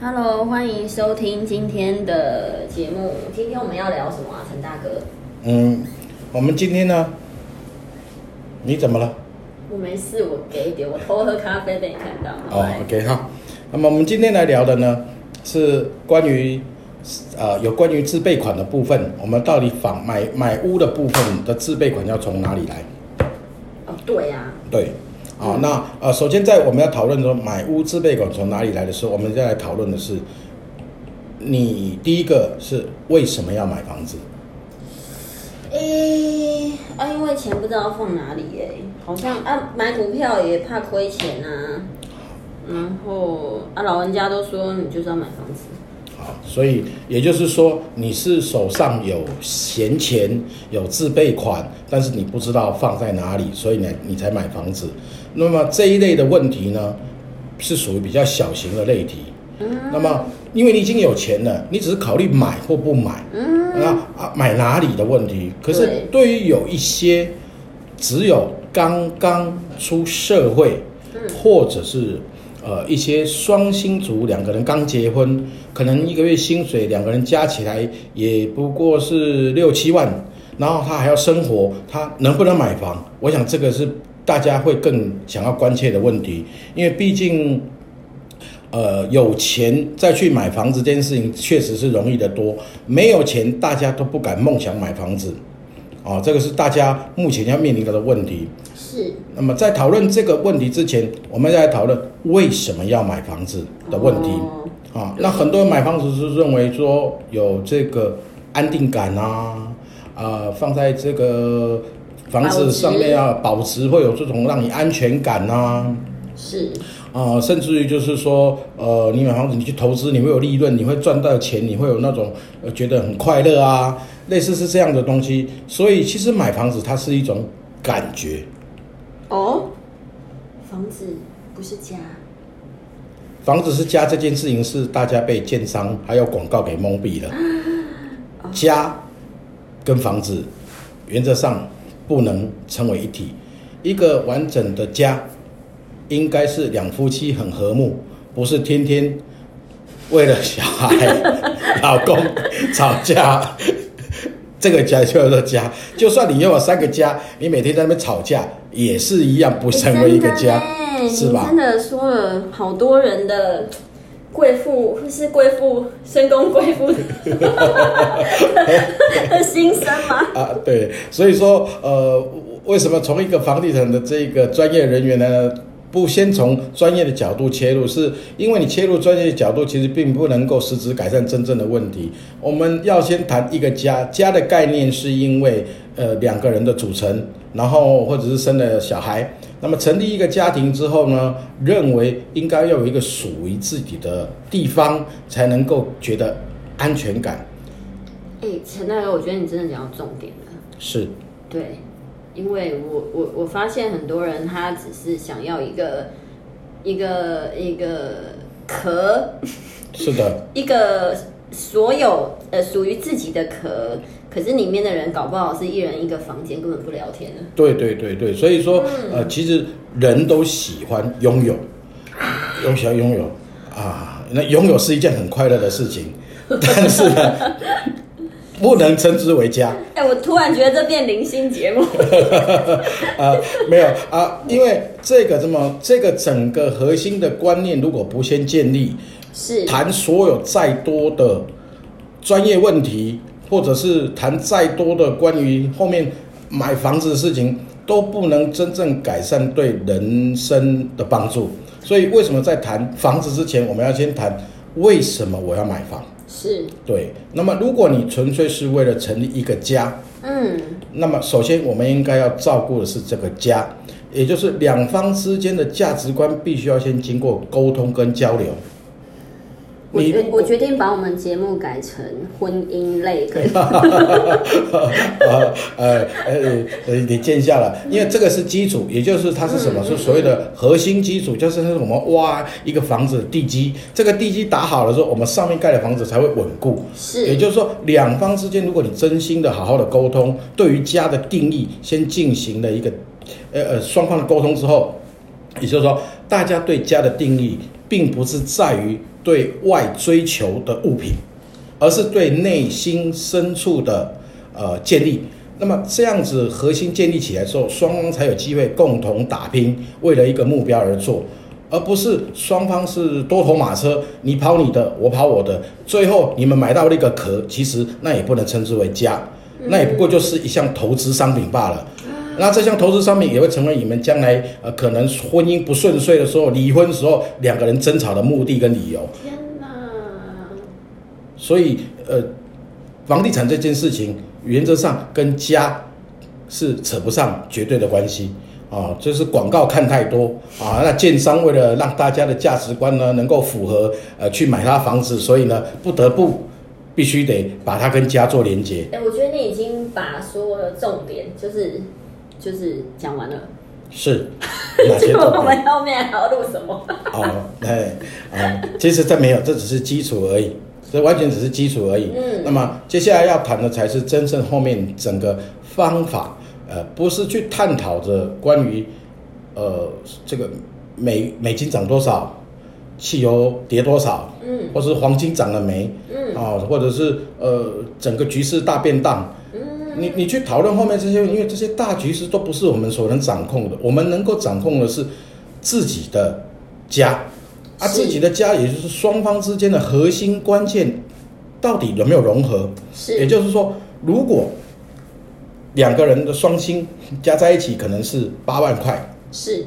Hello，欢迎收听今天的节目。今天我们要聊什么啊，陈大哥？嗯，我们今天呢？你怎么了？我没事，我给一点，我偷喝咖啡被你看到。哦，OK 哈。那么我们今天来聊的呢，是关于呃有关于自备款的部分。我们到底房买买屋的部分的自备款要从哪里来？哦，对呀、对，啊，那呃，首先在我们要讨论说买屋自备款从哪里来的时候，我们再来讨论的是，你第一个是为什么要买房子？诶、啊，因为钱不知道放哪里诶、好像啊买股票也怕亏钱啊，然后啊老人家都说你就是要买房子，好，所以也就是说，你是手上有闲钱，有自备款，但是你不知道放在哪里，所以呢，你才买房子。那么这一类的问题呢，是属于比较小型的类题。那么，因为你已经有钱了，你只是考虑买或不买，那啊买哪里的问题。可是对对于有一些只有刚刚出社会，或者是呃一些双薪族，两个人刚结婚，可能一个月薪水两个人加起来也不过是六七万，然后他还要生活，他能不能买房？我想这个是大家会更想要关切的问题，因为毕竟。呃，有钱再去买房子这件事情确实是容易得多，没有钱大家都不敢梦想买房子，啊、这个是大家目前要面临到的问题。是那么在讨论这个问题之前，我们再来讨论为什么要买房子的问题。哦啊，那很多人买房子是认为说有这个安定感啊，啊，放在这个房子上面啊，保值会有这种让你安全感啊。是啊、甚至于就是说，呃，你买房子，你去投资，你会有利润，你会赚到钱，你会有那种呃觉得很快乐啊，类似是这样的东西。所以其实买房子它是一种感觉，哦，房子不是家，房子是家这件事情是大家被建商还有广告给蒙蔽了。家跟房子原则上不能成为一体，一个完整的家应该是两夫妻很和睦，不是天天为了小孩、老公吵架。这个家就叫做家，就算你拥有三个家，你每天在那边吵架，也是一样不成为一个家，欸是吧？真的说了好多人的贵妇，是贵妇深宫贵妇的 心声吗？啊，对，所以说，呃，为什么从一个房地产的这个专业人员呢，不先从专业的角度切入？是因为你切入专业的角度，其实并不能够实质改善真正的问题。我们要先谈一个家，家的概念是因为呃两个人的组成，然后或者是生了小孩，那么成立一个家庭之后呢，认为应该要有一个属于自己的地方，才能够觉得安全感。哎、陈大哥，我觉得你真的讲到重点了。是。对，因为我我我发现很多人他只是想要一个一个一个壳，是的，一个所有呃属于自己的壳，可是里面的人搞不好是一人一个房间，根本不聊天的。对对对对，所以说，呃，其实人都喜欢拥有，都喜欢拥有啊。那拥有是一件很快乐的事情，但是呢，不能称之为家哎、我突然觉得这变零星节目。啊，没有啊，因为这个这么这个整个核心的观念，如果不先建立，是谈所有再多的专业问题，或者是谈再多的关于后面买房子的事情，都不能真正改善对人生的帮助。所以，为什么在谈房子之前，我们要先谈为什么我要买房？是，对，那么如果你纯粹是为了成立一个家，嗯，那么首先我们应该要照顾的是这个家，也就是两方之间的价值观必须要先经过沟通跟交流。我我决定把我们节目改成婚姻类跟呃呃呃呃，你见下了，因为这个是基础，也就是它是什么？是所谓的核心基础，就是我们挖一个房子的地基，这个地基打好了之后，我们上面盖的房子才会稳固。是也就是说，两方之间，如果你真心的好好的沟通，对于家的定义先进行了一个呃呃双方的沟通之后，也就是说，大家对家的定义，并不是在于对外追求的物品，而是对内心深处的呃建立。那么这样子核心建立起来之后，双方才有机会共同打拼，为了一个目标而做，而不是双方是多头马车，你跑你的，我跑我的，最后你们买到了一个壳，其实那也不能称之为家，那也不过就是一项投资商品罢了。那这项投资商品也会成为你们将来呃可能婚姻不顺遂的时候、离婚时候两个人争吵的目的跟理由。天哪！所以呃，房地产这件事情原则上跟家是扯不上绝对的关系啊，就是广告看太多啊，那建商为了让大家的价值观呢能够符合呃去买他房子，所以呢不得不必须得把它跟家做连接。哎、我觉得你已经把所有的重点就是就是讲完了。是 哪些结果我们？后面还要录什么？哦，哎，啊，其实这没有，这只是基础而已，这完全只是基础而已。嗯那么接下来要谈的才是真正后面整个方法，呃，不是去探讨着关于呃这个美美金涨多少，汽油跌多少，嗯或是黄金涨了没，嗯啊，或者是呃整个局势大变荡，嗯你你去讨论后面这些，因为这些大局势都不是我们所能掌控的，我们能够掌控的是自己的家，啊，自己的家，也就是双方之间的核心关键到底有没有融合？是。也就是说，如果两个人的双薪加在一起可能是八万块，是。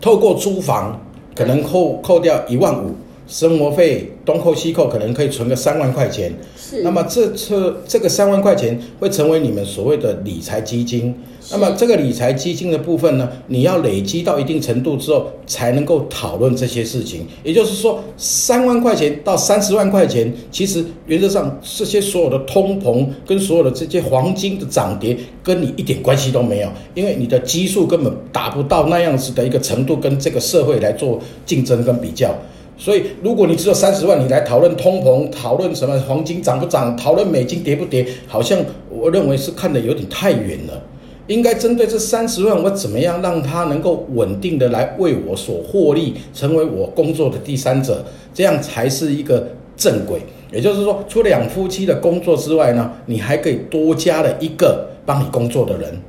透过租房可能扣扣掉一万五，生活费东扣西扣，可能可以存个三万块钱。是。那么这这这个三万块钱会成为你们所谓的理财基金。是那么这个理财基金的部分呢，你要累积到一定程度之后，才能够讨论这些事情。也就是说，三万块钱到三十万块钱，其实原则上这些所有的通膨跟所有的这些黄金的涨跌，跟你一点关系都没有，因为你的基数根本达不到那样子的一个程度，跟这个社会来做竞争跟比较。所以，如果你只有三十万，你来讨论通膨，讨论什么黄金涨不涨，讨论美金跌不跌，好像我认为是看得有点太远了。应该针对这三十万，我怎么样让它能够稳定的来为我所获利，成为我工作的第三者，这样才是一个正轨。也就是说，除了两夫妻的工作之外呢，你还可以多加了一个帮你工作的人。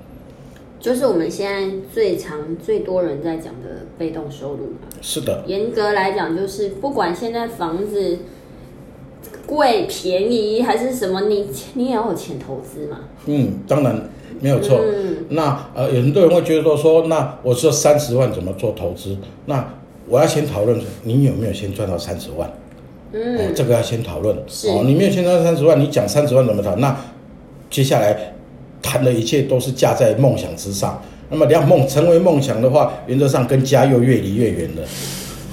就是我们现在最常、最多人在讲的被动收入嘛。是的，严格来讲，就是不管现在房子贵便宜还是什么，你你也要有钱投资嘛。嗯，当然没有错。嗯那呃，有很多人会觉得说说，那我这三十万怎么做投资？那我要先讨论你有没有先赚到三十万。哦嗯，，这个要先讨论。是哦，你没有先赚到三十万，你讲三十万怎么谈？那接下来谈的一切都是架在梦想之上。那么要梦成为梦想的话，原则上跟家又越离越远了。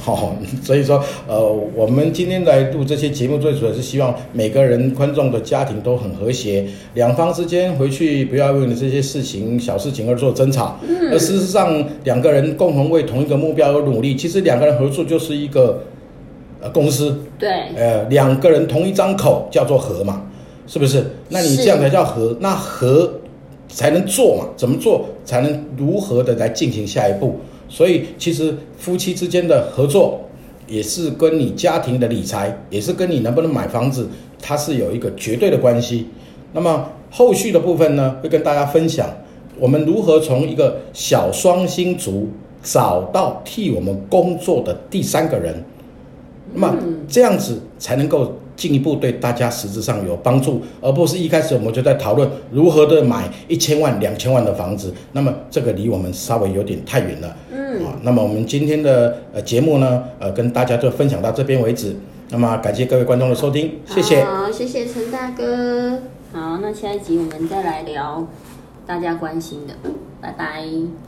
好、所以说，呃，我们今天来录这些节目，最主要是希望每个人观众的家庭都很和谐，两方之间回去不要为了这些事情小事情而做争吵，而事实上两个人共同为同一个目标而努力。其实两个人合作就是一个呃公司，对，呃，两个人同一张口叫做和嘛，是不是？那你这样才叫和，那和才能做嘛？怎么做才能如何的来进行下一步？所以其实夫妻之间的合作，也是跟你家庭的理财，也是跟你能不能买房子，它是有一个绝对的关系。那么后续的部分呢，会跟大家分享我们如何从一个小双星族找到替我们工作的第三个人。那么这样子才能够进一步对大家实质上有帮助，而不是一开始我们就在讨论如何的买一千万、两千万的房子。那么这个离我们稍微有点太远了。嗯，啊，那么我们今天的呃节目呢，呃，跟大家就分享到这边为止。那么感谢各位观众的收听，谢谢。好，谢谢陈大哥。好，那下一集我们再来聊大家关心的，拜拜。